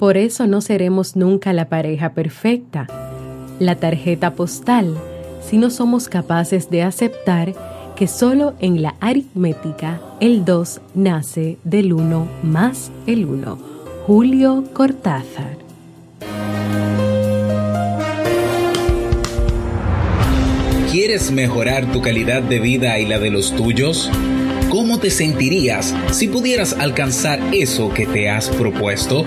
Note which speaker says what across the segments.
Speaker 1: Por eso no seremos nunca la pareja perfecta, la tarjeta postal, si no somos capaces de aceptar que solo en la aritmética el 2 nace del 1 más el 1. Julio Cortázar.
Speaker 2: ¿Quieres mejorar tu calidad de vida y la de los tuyos? ¿Cómo te sentirías si pudieras alcanzar eso que te has propuesto?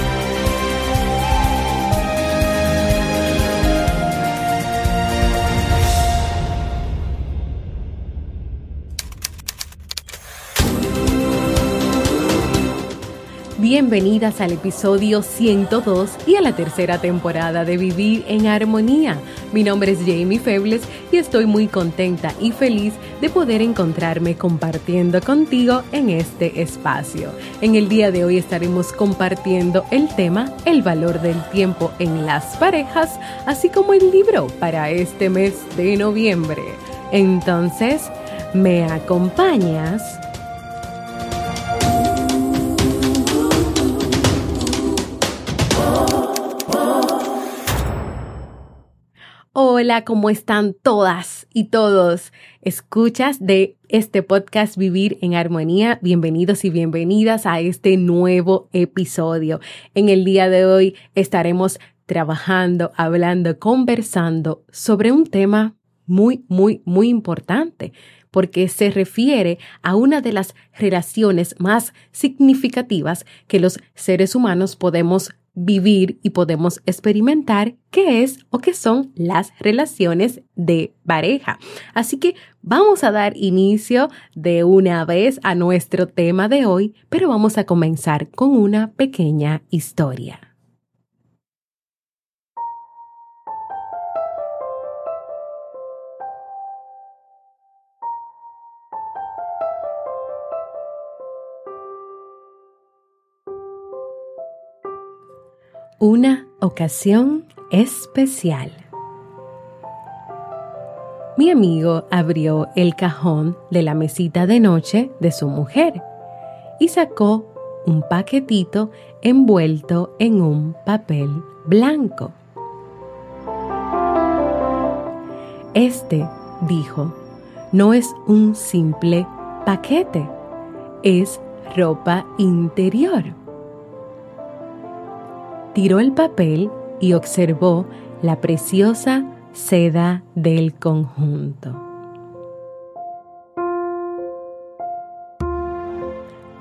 Speaker 1: Bienvenidas al episodio 102 y a la tercera temporada de Vivir en Armonía. Mi nombre es Jamie Febles y estoy muy contenta y feliz de poder encontrarme compartiendo contigo en este espacio. En el día de hoy estaremos compartiendo el tema El valor del tiempo en las parejas, así como el libro para este mes de noviembre. Entonces, ¿me acompañas? Hola, ¿cómo están todas y todos? Escuchas de este podcast Vivir en Armonía. Bienvenidos y bienvenidas a este nuevo episodio. En el día de hoy estaremos trabajando, hablando, conversando sobre un tema muy, muy, muy importante porque se refiere a una de las relaciones más significativas que los seres humanos podemos vivir y podemos experimentar qué es o qué son las relaciones de pareja. Así que vamos a dar inicio de una vez a nuestro tema de hoy, pero vamos a comenzar con una pequeña historia. Una ocasión especial. Mi amigo abrió el cajón de la mesita de noche de su mujer y sacó un paquetito envuelto en un papel blanco. Este, dijo, no es un simple paquete, es ropa interior tiró el papel y observó la preciosa seda del conjunto.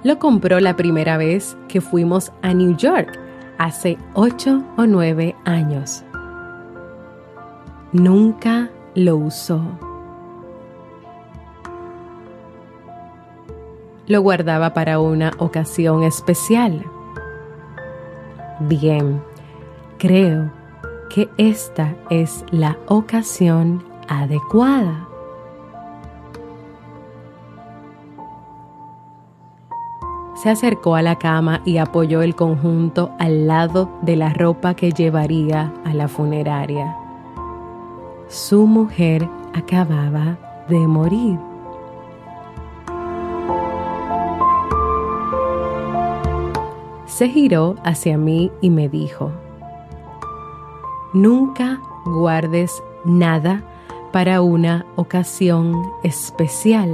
Speaker 1: Lo compró la primera vez que fuimos a New York, hace ocho o nueve años. Nunca lo usó. Lo guardaba para una ocasión especial. Bien, creo que esta es la ocasión adecuada. Se acercó a la cama y apoyó el conjunto al lado de la ropa que llevaría a la funeraria. Su mujer acababa de morir. Se giró hacia mí y me dijo, Nunca guardes nada para una ocasión especial.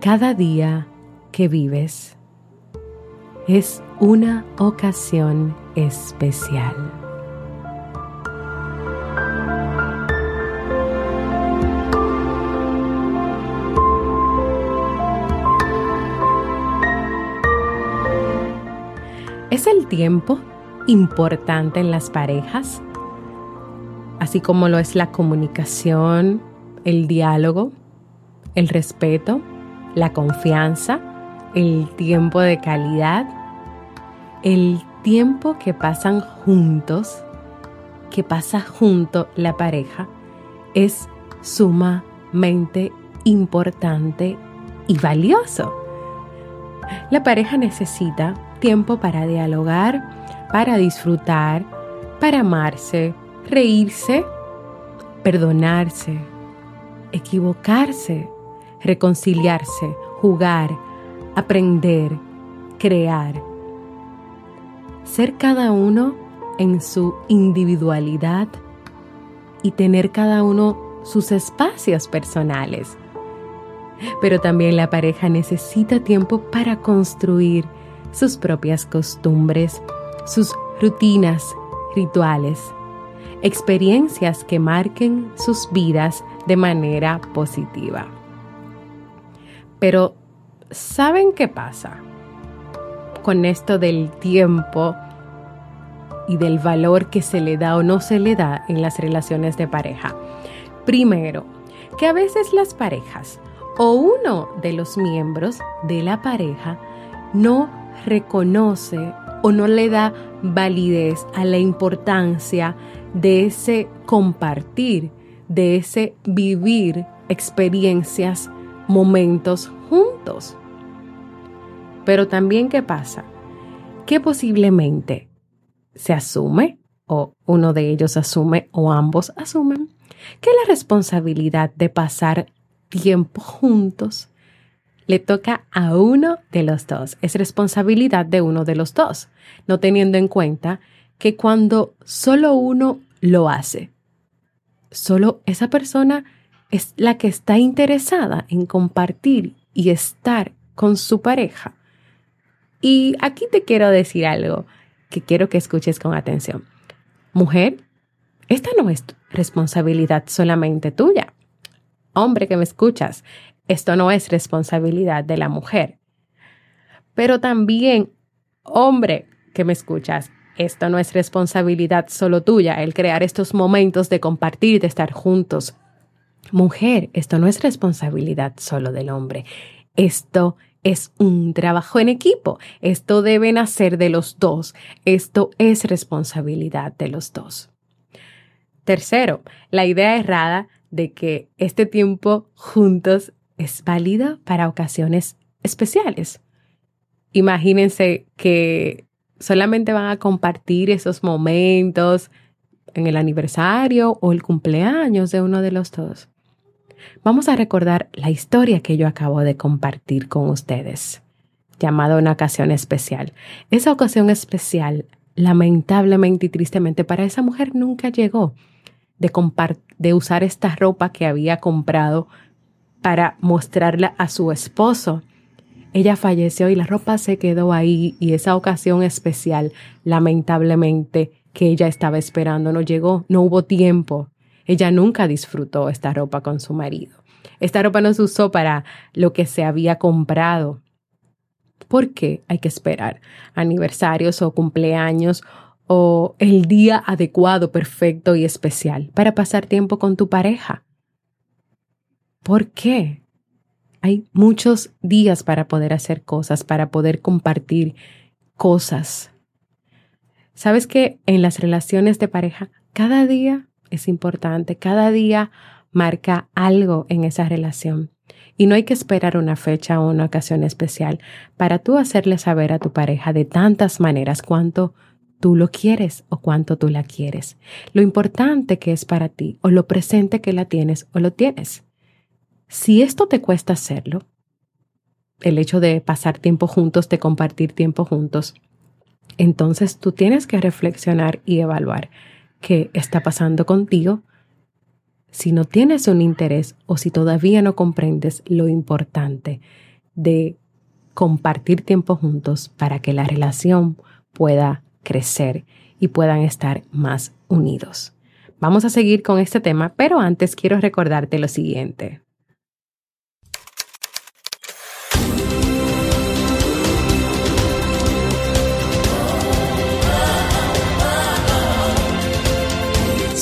Speaker 1: Cada día que vives es una ocasión especial. Tiempo importante en las parejas? Así como lo es la comunicación, el diálogo, el respeto, la confianza, el tiempo de calidad, el tiempo que pasan juntos, que pasa junto la pareja, es sumamente importante y valioso. La pareja necesita tiempo para dialogar, para disfrutar, para amarse, reírse, perdonarse, equivocarse, reconciliarse, jugar, aprender, crear. Ser cada uno en su individualidad y tener cada uno sus espacios personales. Pero también la pareja necesita tiempo para construir sus propias costumbres, sus rutinas, rituales, experiencias que marquen sus vidas de manera positiva. Pero, ¿saben qué pasa con esto del tiempo y del valor que se le da o no se le da en las relaciones de pareja? Primero, que a veces las parejas o uno de los miembros de la pareja no reconoce o no le da validez a la importancia de ese compartir, de ese vivir experiencias, momentos juntos. Pero también, ¿qué pasa? Que posiblemente se asume, o uno de ellos asume, o ambos asumen, que la responsabilidad de pasar tiempo juntos le toca a uno de los dos. Es responsabilidad de uno de los dos, no teniendo en cuenta que cuando solo uno lo hace, solo esa persona es la que está interesada en compartir y estar con su pareja. Y aquí te quiero decir algo que quiero que escuches con atención. Mujer, esta no es responsabilidad solamente tuya. Hombre que me escuchas, esto no es responsabilidad de la mujer. Pero también, hombre que me escuchas, esto no es responsabilidad solo tuya, el crear estos momentos de compartir, de estar juntos. Mujer, esto no es responsabilidad solo del hombre. Esto es un trabajo en equipo. Esto debe nacer de los dos. Esto es responsabilidad de los dos. Tercero, la idea errada de que este tiempo juntos es válida para ocasiones especiales. Imagínense que solamente van a compartir esos momentos en el aniversario o el cumpleaños de uno de los dos. Vamos a recordar la historia que yo acabo de compartir con ustedes, llamada una ocasión especial. Esa ocasión especial, lamentablemente y tristemente, para esa mujer nunca llegó de, de usar esta ropa que había comprado para mostrarla a su esposo. Ella falleció y la ropa se quedó ahí y esa ocasión especial, lamentablemente, que ella estaba esperando no llegó, no hubo tiempo. Ella nunca disfrutó esta ropa con su marido. Esta ropa no se usó para lo que se había comprado. ¿Por qué hay que esperar aniversarios o cumpleaños o el día adecuado, perfecto y especial para pasar tiempo con tu pareja? ¿Por qué? Hay muchos días para poder hacer cosas, para poder compartir cosas. ¿Sabes que en las relaciones de pareja cada día es importante, cada día marca algo en esa relación? Y no hay que esperar una fecha o una ocasión especial para tú hacerle saber a tu pareja de tantas maneras cuánto tú lo quieres o cuánto tú la quieres, lo importante que es para ti o lo presente que la tienes o lo tienes. Si esto te cuesta hacerlo, el hecho de pasar tiempo juntos, de compartir tiempo juntos, entonces tú tienes que reflexionar y evaluar qué está pasando contigo. Si no tienes un interés o si todavía no comprendes lo importante de compartir tiempo juntos para que la relación pueda crecer y puedan estar más unidos. Vamos a seguir con este tema, pero antes quiero recordarte lo siguiente.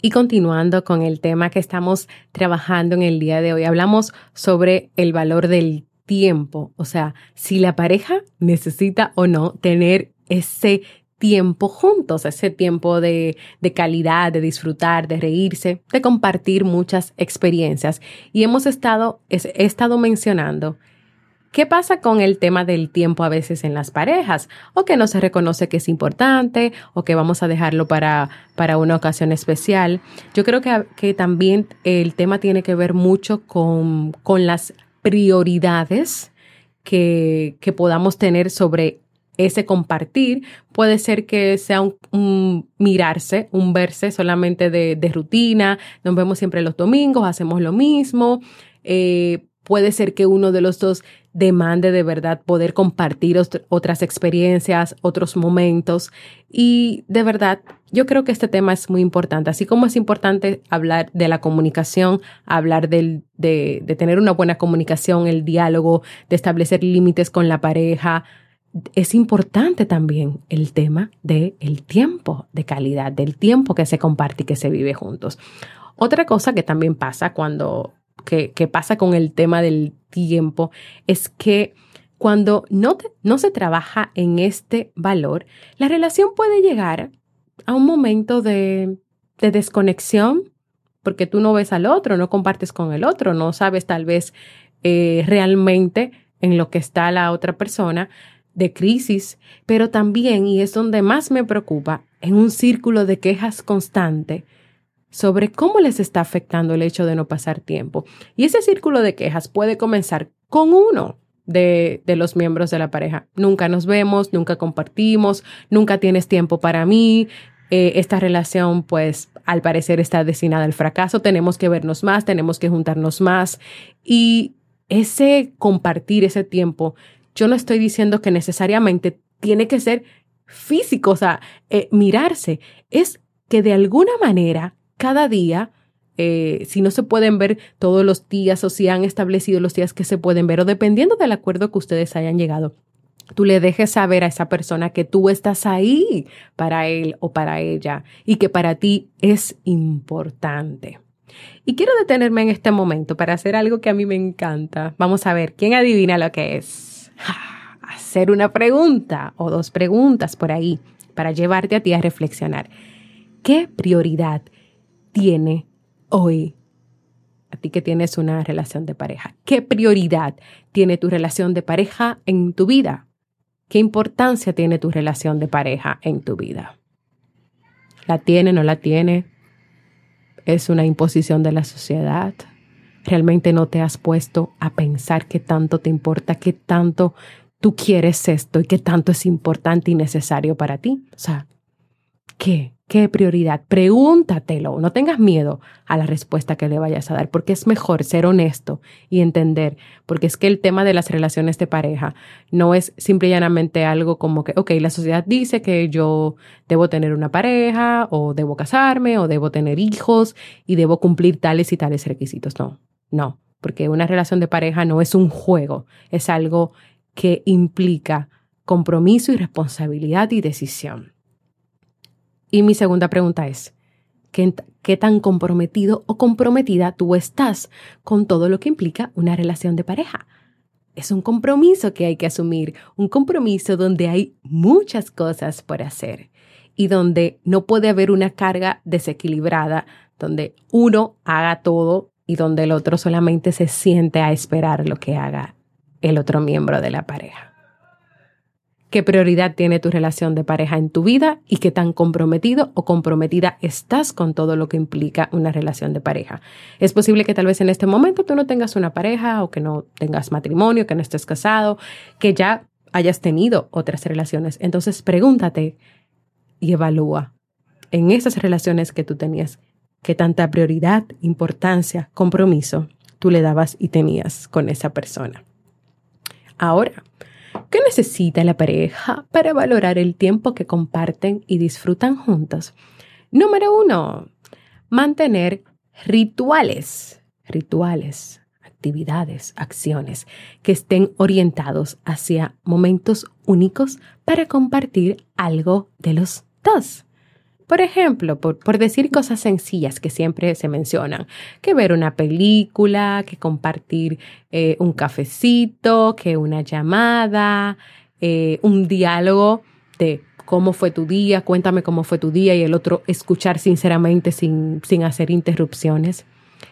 Speaker 1: Y continuando con el tema que estamos trabajando en el día de hoy, hablamos sobre el valor del tiempo, o sea, si la pareja necesita o no tener ese tiempo juntos, ese tiempo de, de, calidad, de disfrutar, de reírse, de compartir muchas experiencias. Y hemos estado, he estado mencionando ¿Qué pasa con el tema del tiempo a veces en las parejas? O que no se reconoce que es importante o que vamos a dejarlo para, para una ocasión especial. Yo creo que, que también el tema tiene que ver mucho con, con las prioridades que, que podamos tener sobre ese compartir. Puede ser que sea un, mirarse, un verse solamente de, rutina. Nos vemos siempre los domingos, hacemos lo mismo. Eh, puede ser que uno de los dos demande de verdad poder compartir otras experiencias, otros momentos. Y de verdad, yo creo que este tema es muy importante. Así como es importante hablar de la comunicación, hablar de, de tener una buena comunicación, el diálogo, de establecer límites con la pareja, es importante también el tema del el tiempo de calidad, del tiempo que se comparte y que se vive juntos. Otra cosa que también pasa cuando que, pasa con el tema del tiempo es que cuando no, no se trabaja en este valor, la relación puede llegar a un momento de, de desconexión porque tú no ves al otro, no compartes con el otro, no sabes tal vez eh, realmente en lo que está la otra persona de crisis, pero también, y es donde más me preocupa, en un círculo de quejas constante sobre cómo les está afectando el hecho de no pasar tiempo. Y ese círculo de quejas puede comenzar con uno de, de, los miembros de la pareja. Nunca nos vemos, nunca compartimos, nunca tienes tiempo para mí. Eh, esta relación, pues, al parecer está destinada al fracaso. Tenemos que vernos más, tenemos que juntarnos más. Y ese compartir ese tiempo, yo no estoy diciendo que necesariamente tiene que ser físico, o sea, eh, mirarse. Es que de alguna manera cada día, eh, si no se pueden ver todos los días o si han establecido los días que se pueden ver o dependiendo del acuerdo que ustedes hayan llegado, tú le dejes saber a esa persona que tú estás ahí para él o para ella y que para ti es importante. Y quiero detenerme en este momento para hacer algo que a mí me encanta. Vamos a ver, ¿quién adivina lo que es? Hacer una pregunta o dos preguntas por ahí para llevarte a ti a reflexionar. ¿Qué prioridad tiene hoy a ti que tienes una relación de pareja? ¿Qué prioridad tiene tu relación de pareja en tu vida? ¿Qué importancia tiene tu relación de pareja en tu vida? ¿La tiene, no la tiene? ¿Es una imposición de la sociedad? ¿Realmente no te has puesto a pensar qué tanto te importa, qué tanto tú quieres esto y qué tanto es importante y necesario para ti? O sea, ¿qué? ¿Qué prioridad? Pregúntatelo, no tengas miedo a la respuesta que le vayas a dar, porque es mejor ser honesto y entender, porque es que el tema de las relaciones de pareja no es simple y llanamente algo como que, ok, la sociedad dice que yo debo tener una pareja o debo casarme o debo tener hijos y debo cumplir tales y tales requisitos. No, no, porque una relación de pareja no es un juego, es algo que implica compromiso y responsabilidad y decisión. Y mi segunda pregunta es, ¿qué, ¿qué, tan comprometido o comprometida tú estás con todo lo que implica una relación de pareja? Es un compromiso que hay que asumir, un compromiso donde hay muchas cosas por hacer y donde no puede haber una carga desequilibrada, donde uno haga todo y donde el otro solamente se siente a esperar lo que haga el otro miembro de la pareja qué prioridad tiene tu relación de pareja en tu vida y qué tan comprometido o comprometida estás con todo lo que implica una relación de pareja. Es posible que tal vez en este momento tú no tengas una pareja o que no tengas matrimonio, que no estés casado, que ya hayas tenido otras relaciones. Entonces pregúntate y evalúa. en esas relaciones que tú tenías, qué tanta prioridad, importancia, compromiso tú le dabas y tenías con esa persona. Ahora, ¿qué necesita la pareja para valorar el tiempo que comparten y disfrutan juntos? Número uno, mantener rituales, rituales, actividades, acciones que estén orientados hacia momentos únicos para compartir algo de los dos. Por ejemplo, por, decir cosas sencillas que siempre se mencionan, que ver una película, que compartir eh, un cafecito, que una llamada, eh, un diálogo de cómo fue tu día, cuéntame cómo fue tu día y el otro escuchar sinceramente sin, sin hacer interrupciones.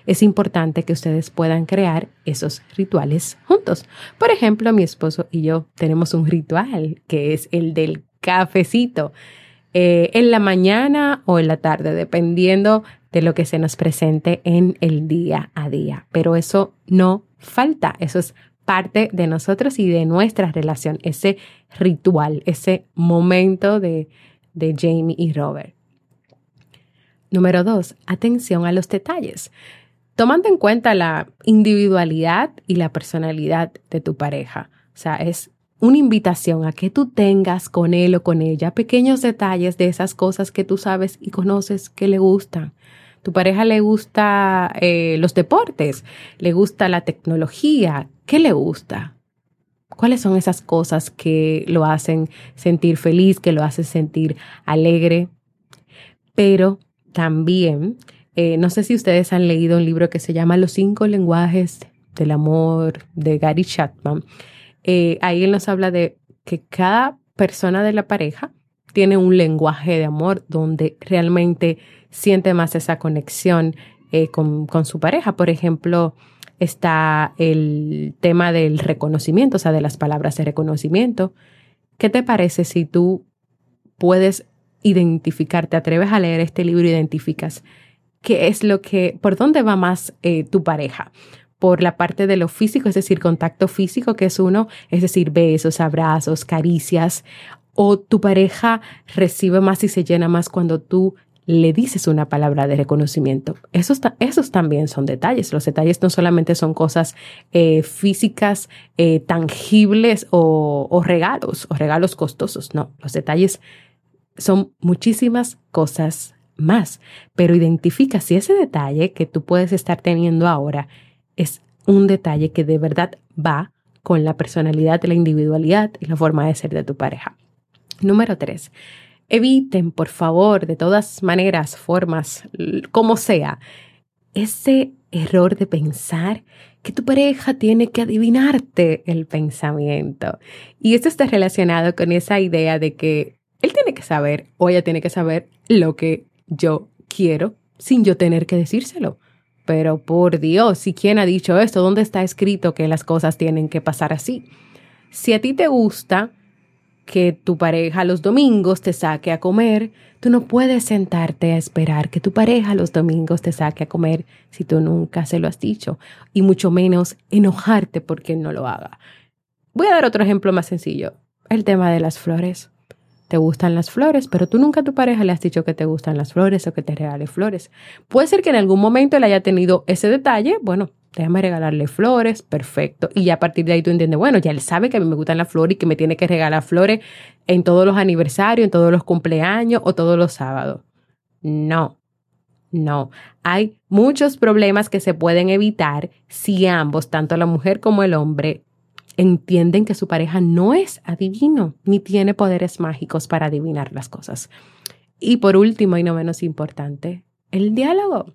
Speaker 1: Es importante que ustedes puedan crear esos rituales juntos. Por ejemplo, mi esposo y yo tenemos un ritual que es el del cafecito. Eh, en la mañana o en la tarde, dependiendo de lo que se nos presente en el día a día. Pero eso no falta, eso es parte de nosotros y de nuestra relación, ese ritual, ese momento de, de Jamie y Robert. Número dos, atención a los detalles. Tomando en cuenta la individualidad y la personalidad de tu pareja. O sea, es una invitación a que tú tengas con él o con ella pequeños detalles de esas cosas que tú sabes y conoces que le gustan. Tu pareja le gusta eh, los deportes, le gusta la tecnología. ¿Qué le gusta? ¿Cuáles son esas cosas que lo hacen sentir feliz, que lo hacen sentir alegre? Pero también, eh, no sé si ustedes han leído un libro que se llama Los cinco lenguajes del amor de Gary Chapman eh, ahí él nos habla de que cada persona de la pareja tiene un lenguaje de amor donde realmente siente más esa conexión eh, con, su pareja. Por ejemplo, está el tema del reconocimiento, o sea, de las palabras de reconocimiento. ¿Qué te parece si tú puedes identificar, te atreves a leer este libro identificas qué es lo que, por dónde va más eh, tu pareja? Por la parte de lo físico, es decir, contacto físico, que es uno, es decir, besos, abrazos, caricias, o tu pareja recibe más y se llena más cuando tú le dices una palabra de reconocimiento. Esos, esos también son detalles. Los detalles no solamente son cosas eh, físicas, eh, tangibles o, o regalos, o regalos costosos. No, los detalles son muchísimas cosas más. Pero identifica si ese detalle que tú puedes estar teniendo ahora es un detalle que de verdad va con la personalidad, la individualidad y la forma de ser de tu pareja. Número tres, eviten, por favor, de todas maneras, formas, como sea, ese error de pensar que tu pareja tiene que adivinarte el pensamiento. Y esto está relacionado con esa idea de que él tiene que saber o ella tiene que saber lo que yo quiero sin yo tener que decírselo. Pero por Dios, ¿y quién ha dicho esto? ¿Dónde está escrito que las cosas tienen que pasar así? Si a ti te gusta que tu pareja los domingos te saque a comer, tú no puedes sentarte a esperar que tu pareja los domingos te saque a comer si tú nunca se lo has dicho, y mucho menos enojarte porque no lo haga. Voy a dar otro ejemplo más sencillo, el tema de las flores te gustan las flores, pero tú nunca a tu pareja le has dicho que te gustan las flores o que te regale flores. Puede ser que en algún momento él haya tenido ese detalle, bueno, déjame regalarle flores, perfecto. Y ya a partir de ahí tú entiendes, bueno, ya él sabe que a mí me gustan las flores y que me tiene que regalar flores en todos los aniversarios, en todos los cumpleaños o todos los sábados. No, no, hay muchos problemas que se pueden evitar si ambos, tanto la mujer como el hombre, entienden que su pareja no es adivino ni tiene poderes mágicos para adivinar las cosas. Y por último y no menos importante, el diálogo.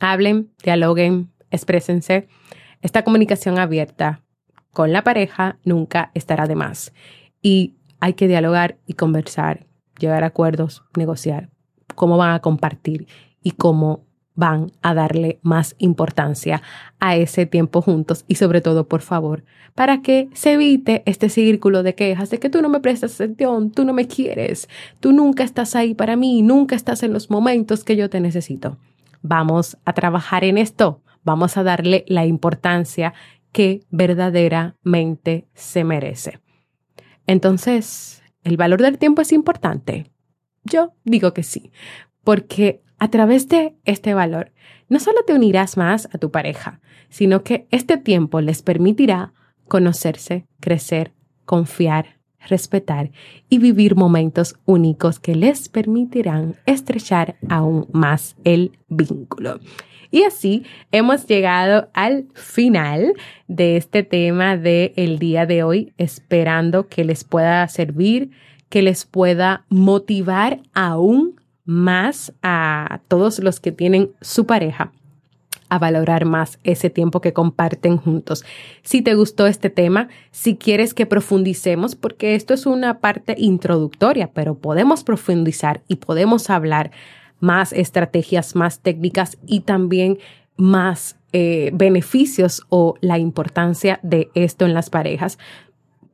Speaker 1: Hablen, dialoguen, exprésense. Esta comunicación abierta con la pareja nunca estará de más. Y hay que dialogar y conversar, llegar a acuerdos, negociar cómo van a compartir y cómo van a darle más importancia a ese tiempo juntos y sobre todo, por favor, para que se evite este círculo de quejas de que tú no me prestas atención, tú no me quieres, tú nunca estás ahí para mí, nunca estás en los momentos que yo te necesito. Vamos a trabajar en esto, vamos a darle la importancia que verdaderamente se merece. Entonces, ¿el valor del tiempo es importante? Yo digo que sí, porque a través de este valor, no solo te unirás más a tu pareja, sino que este tiempo les permitirá conocerse, crecer, confiar, respetar y vivir momentos únicos que les permitirán estrechar aún más el vínculo. Y así hemos llegado al final de este tema del el día de hoy, esperando que les pueda servir, que les pueda motivar aún más a todos los que tienen su pareja a valorar más ese tiempo que comparten juntos. Si te gustó este tema, si quieres que profundicemos, porque esto es una parte introductoria, pero podemos profundizar y podemos hablar más estrategias, más técnicas y también más eh, beneficios o la importancia de esto en las parejas,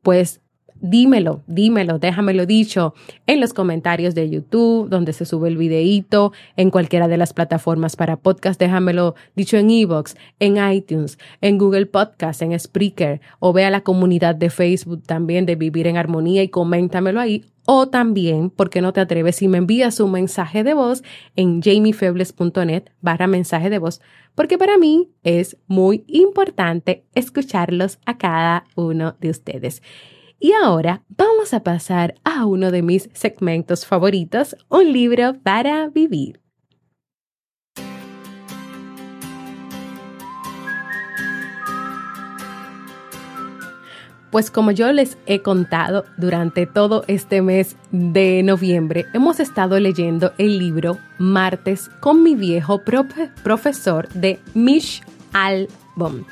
Speaker 1: pues dímelo, dímelo, déjamelo dicho en los comentarios de YouTube, donde se sube el videíto, en cualquiera de las plataformas para podcast, déjamelo dicho en Evox, en iTunes, en Google Podcast, en Spreaker, o ve a la comunidad de Facebook también de Vivir en Armonía y coméntamelo ahí. O también, porque no te atreves si me envías un mensaje de voz en jamiefebles.net barra mensaje de voz? Porque para mí es muy importante escucharlos a cada uno de ustedes. Y ahora vamos a pasar a uno de mis segmentos favoritos, un libro para vivir. Pues como yo les he contado durante todo este mes de noviembre, hemos estado leyendo el libro Martes con mi viejo profesor de Mish Album.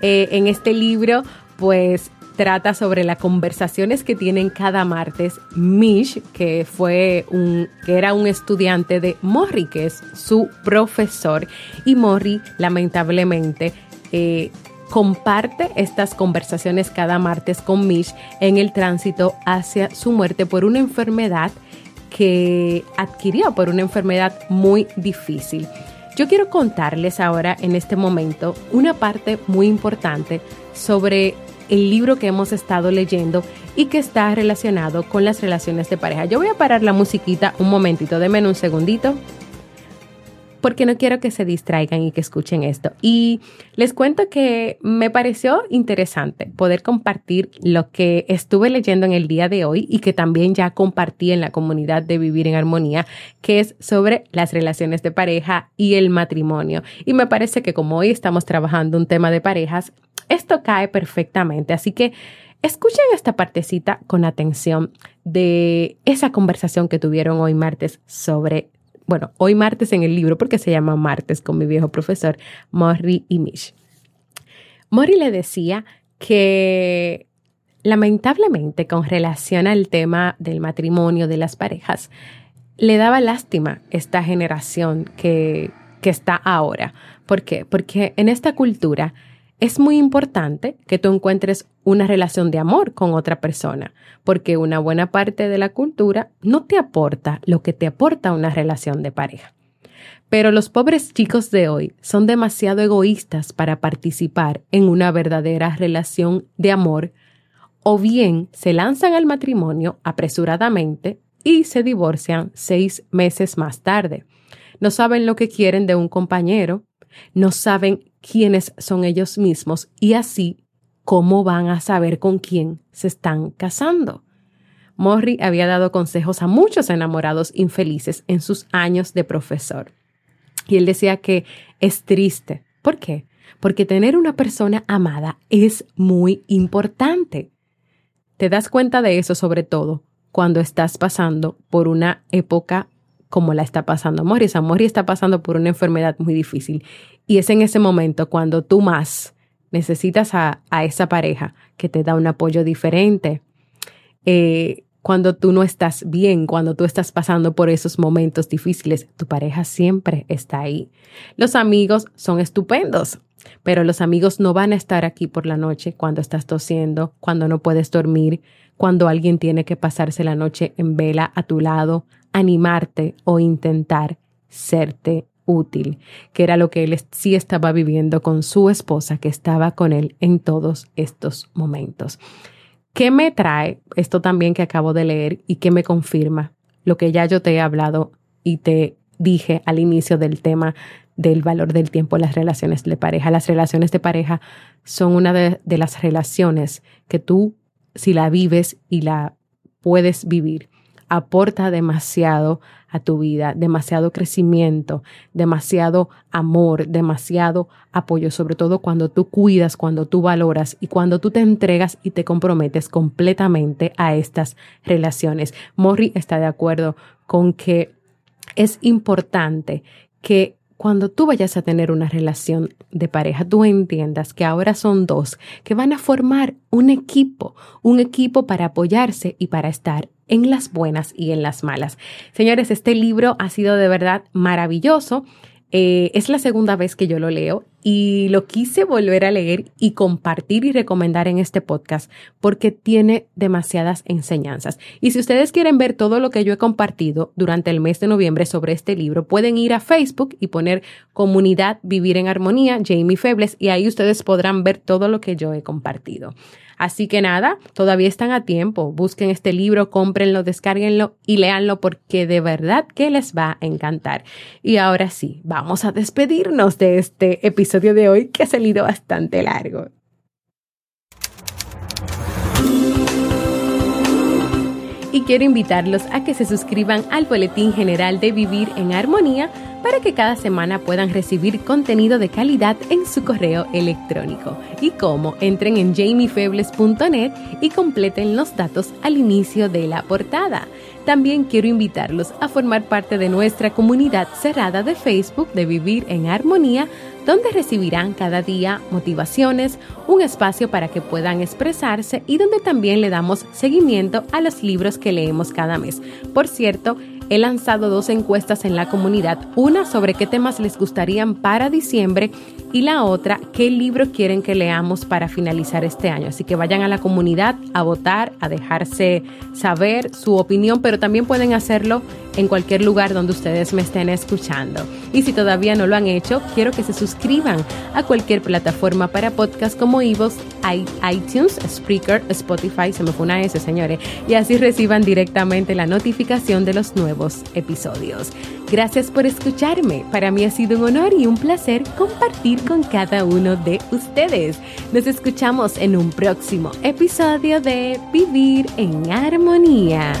Speaker 1: Eh, en este libro, pues trata sobre las conversaciones que tienen cada martes Mish, que fue un, que era un estudiante de Morrie, que es su profesor, y Morrie lamentablemente eh, comparte estas conversaciones cada martes con Mish en el tránsito hacia su muerte por una enfermedad que adquirió, por una enfermedad muy difícil. Yo quiero contarles ahora en este momento una parte muy importante sobre el libro que hemos estado leyendo y que está relacionado con las relaciones de pareja. Yo voy a parar la musiquita un momentito, denme un segundito porque no quiero que se distraigan y que escuchen esto. Y les cuento que me pareció interesante poder compartir lo que estuve leyendo en el día de hoy y que también ya compartí en la comunidad de Vivir en Armonía, que es sobre las relaciones de pareja y el matrimonio. Y me parece que como hoy estamos trabajando un tema de parejas, esto cae perfectamente. Así que escuchen esta partecita con atención de esa conversación que tuvieron hoy martes sobre bueno, hoy martes en el libro, porque se llama Martes con mi viejo profesor, Morrie y Mish. Morrie le decía que lamentablemente con relación al tema del matrimonio, de las parejas, le daba lástima esta generación que, que está ahora. ¿Por qué? Porque en esta cultura es muy importante que tú encuentres una relación de amor con otra persona, porque una buena parte de la cultura no te aporta lo que te aporta una relación de pareja. Pero los pobres chicos de hoy son demasiado egoístas para participar en una verdadera relación de amor, o bien se lanzan al matrimonio apresuradamente y se divorcian seis meses más tarde. No saben lo que quieren de un compañero, no saben quiénes son ellos mismos y así cómo van a saber con quién se están casando. Morrie había dado consejos a muchos enamorados infelices en sus años de profesor. Y él decía que es triste. ¿Por qué? Porque tener una persona amada es muy importante. Te das cuenta de eso sobre todo cuando estás pasando por una época como la está pasando Morris. Morris está pasando por una enfermedad muy difícil y es en ese momento cuando tú más necesitas a, esa pareja que te da un apoyo diferente. Eh, cuando tú no estás bien, cuando tú estás pasando por esos momentos difíciles, tu pareja siempre está ahí. Los amigos son estupendos, pero los amigos no van a estar aquí por la noche cuando estás tosiendo, cuando no puedes dormir, cuando alguien tiene que pasarse la noche en vela a tu lado, animarte o intentar serte útil, que era lo que él sí estaba viviendo con su esposa, que estaba con él en todos estos momentos. ¿Qué me trae esto también que acabo de leer y que me confirma lo que ya yo te he hablado y te dije al inicio del tema del valor del tiempo en las relaciones de pareja. Las relaciones de pareja son una de, de las relaciones que tú, si la vives y la puedes vivir, aporta demasiado a tu vida, demasiado crecimiento, demasiado amor, demasiado apoyo, sobre todo cuando tú cuidas, cuando tú valoras y cuando tú te entregas y te comprometes completamente a estas relaciones. Morri está de acuerdo con que es importante que cuando tú vayas a tener una relación de pareja, tú entiendas que ahora son dos que van a formar un equipo, un equipo para apoyarse y para estar en las buenas y en las malas. Señores, este libro ha sido de verdad maravilloso. Eh, es la segunda vez que yo lo leo y lo quise volver a leer y compartir y recomendar en este podcast porque tiene demasiadas enseñanzas. Y si ustedes quieren ver todo lo que yo he compartido durante el mes de noviembre sobre este libro, pueden ir a Facebook y poner comunidad Vivir en Armonía, Jamie Febles, y ahí ustedes podrán ver todo lo que yo he compartido. Así que nada, todavía están a tiempo. Busquen este libro, cómprenlo, descárguenlo y léanlo porque de verdad que les va a encantar. Y ahora sí, vamos a despedirnos de este episodio de hoy que ha salido bastante largo. y quiero invitarlos a que se suscriban al Boletín General de Vivir en Armonía para que cada semana puedan recibir contenido de calidad en su correo electrónico. Y como entren en jamiefebles.net y completen los datos al inicio de la portada. También quiero invitarlos a formar parte de nuestra comunidad cerrada de Facebook de Vivir en Armonía, donde recibirán cada día motivaciones, un espacio para que puedan expresarse y donde también le damos seguimiento a los libros que leemos cada mes. Por cierto, he lanzado dos encuestas en la comunidad, una sobre qué temas les gustarían para diciembre y la otra, qué libro quieren que leamos para finalizar este año. Así que vayan a la comunidad a votar, a dejarse saber su opinión, pero también pueden hacerlo en cualquier lugar donde ustedes me estén escuchando. Y si todavía no lo han hecho, quiero que se suscriban a cualquier plataforma para podcast como Evox, iTunes, Spreaker, Spotify, se me fue una S, señores, y así reciban directamente la notificación de los nuevos episodios. Gracias por escucharme. Para mí ha sido un honor y un placer compartir con cada uno de ustedes. Nos escuchamos en un próximo episodio de Vivir en Armonía.